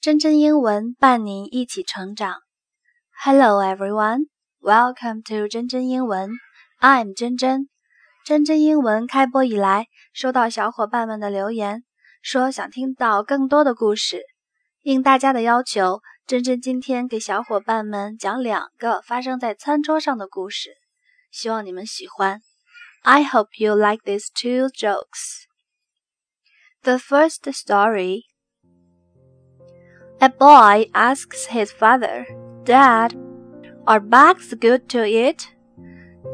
真真英文伴您一起成长。Hello everyone, welcome to 真真英文。I'm 真真。真真英文开播以来，收到小伙伴们的留言，说想听到更多的故事。应大家的要求，真真今天给小伙伴们讲两个发生在餐桌上的故事，希望你们喜欢。I hope you like these two jokes. The first story A boy asks his father, Dad, are bugs good to eat?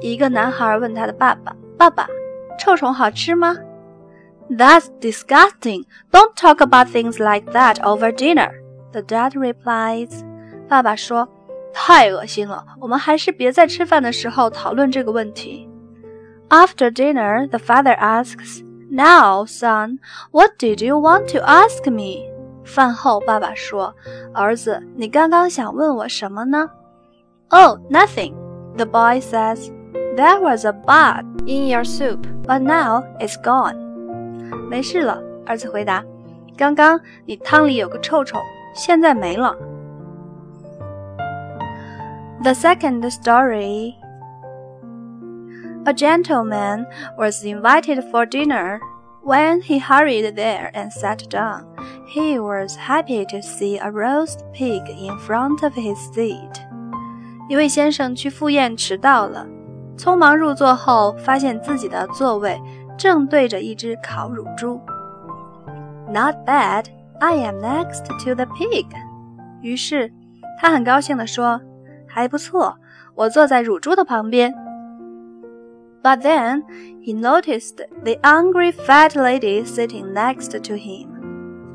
一个男孩问他的爸爸：“爸爸，臭虫好吃吗？” That's disgusting. Don't talk about things like that over dinner. The dad replies. 爸爸说：“太恶心了，我们还是别在吃饭的时候讨论这个问题。” After dinner, the father asks, "Now, son, what did you want to ask me?" 饭后，爸爸说：“儿子，你刚刚想问我什么呢？” Oh, nothing. The boy says, "There was a bug in your soup, but now it's gone." 没事了，儿子回答。刚刚你汤里有个臭虫，现在没了。The second story. A gentleman was invited for dinner. When he hurried there and sat down, he was happy to see a roast pig in front of his seat. 一位先生去赴宴迟到了，匆忙入座后，发现自己的座位正对着一只烤乳猪。Not bad, I am next to the pig. 于是他很高兴地说：“还不错，我坐在乳猪的旁边。” But then he noticed the angry fat lady sitting next to him.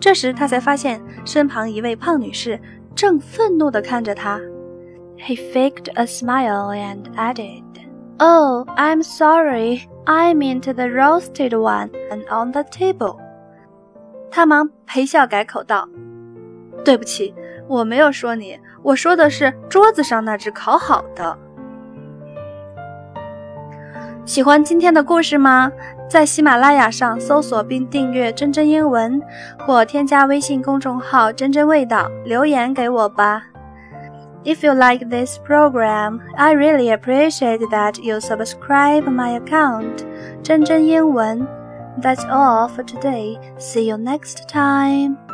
这时他才发现身旁一位胖女士正愤怒地看着他。He faked a smile and added, "Oh, I'm sorry. I meant the roasted one and on the table." 他忙陪笑改口道：“对不起，我没有说你，我说的是桌子上那只烤好的。” 喜欢今天的故事吗？在喜马拉雅上搜索并订阅“真真英文”，或添加微信公众号“真真味道”，留言给我吧。If you like this program, I really appreciate that you subscribe my account. 真真英文 That's all for today. See you next time.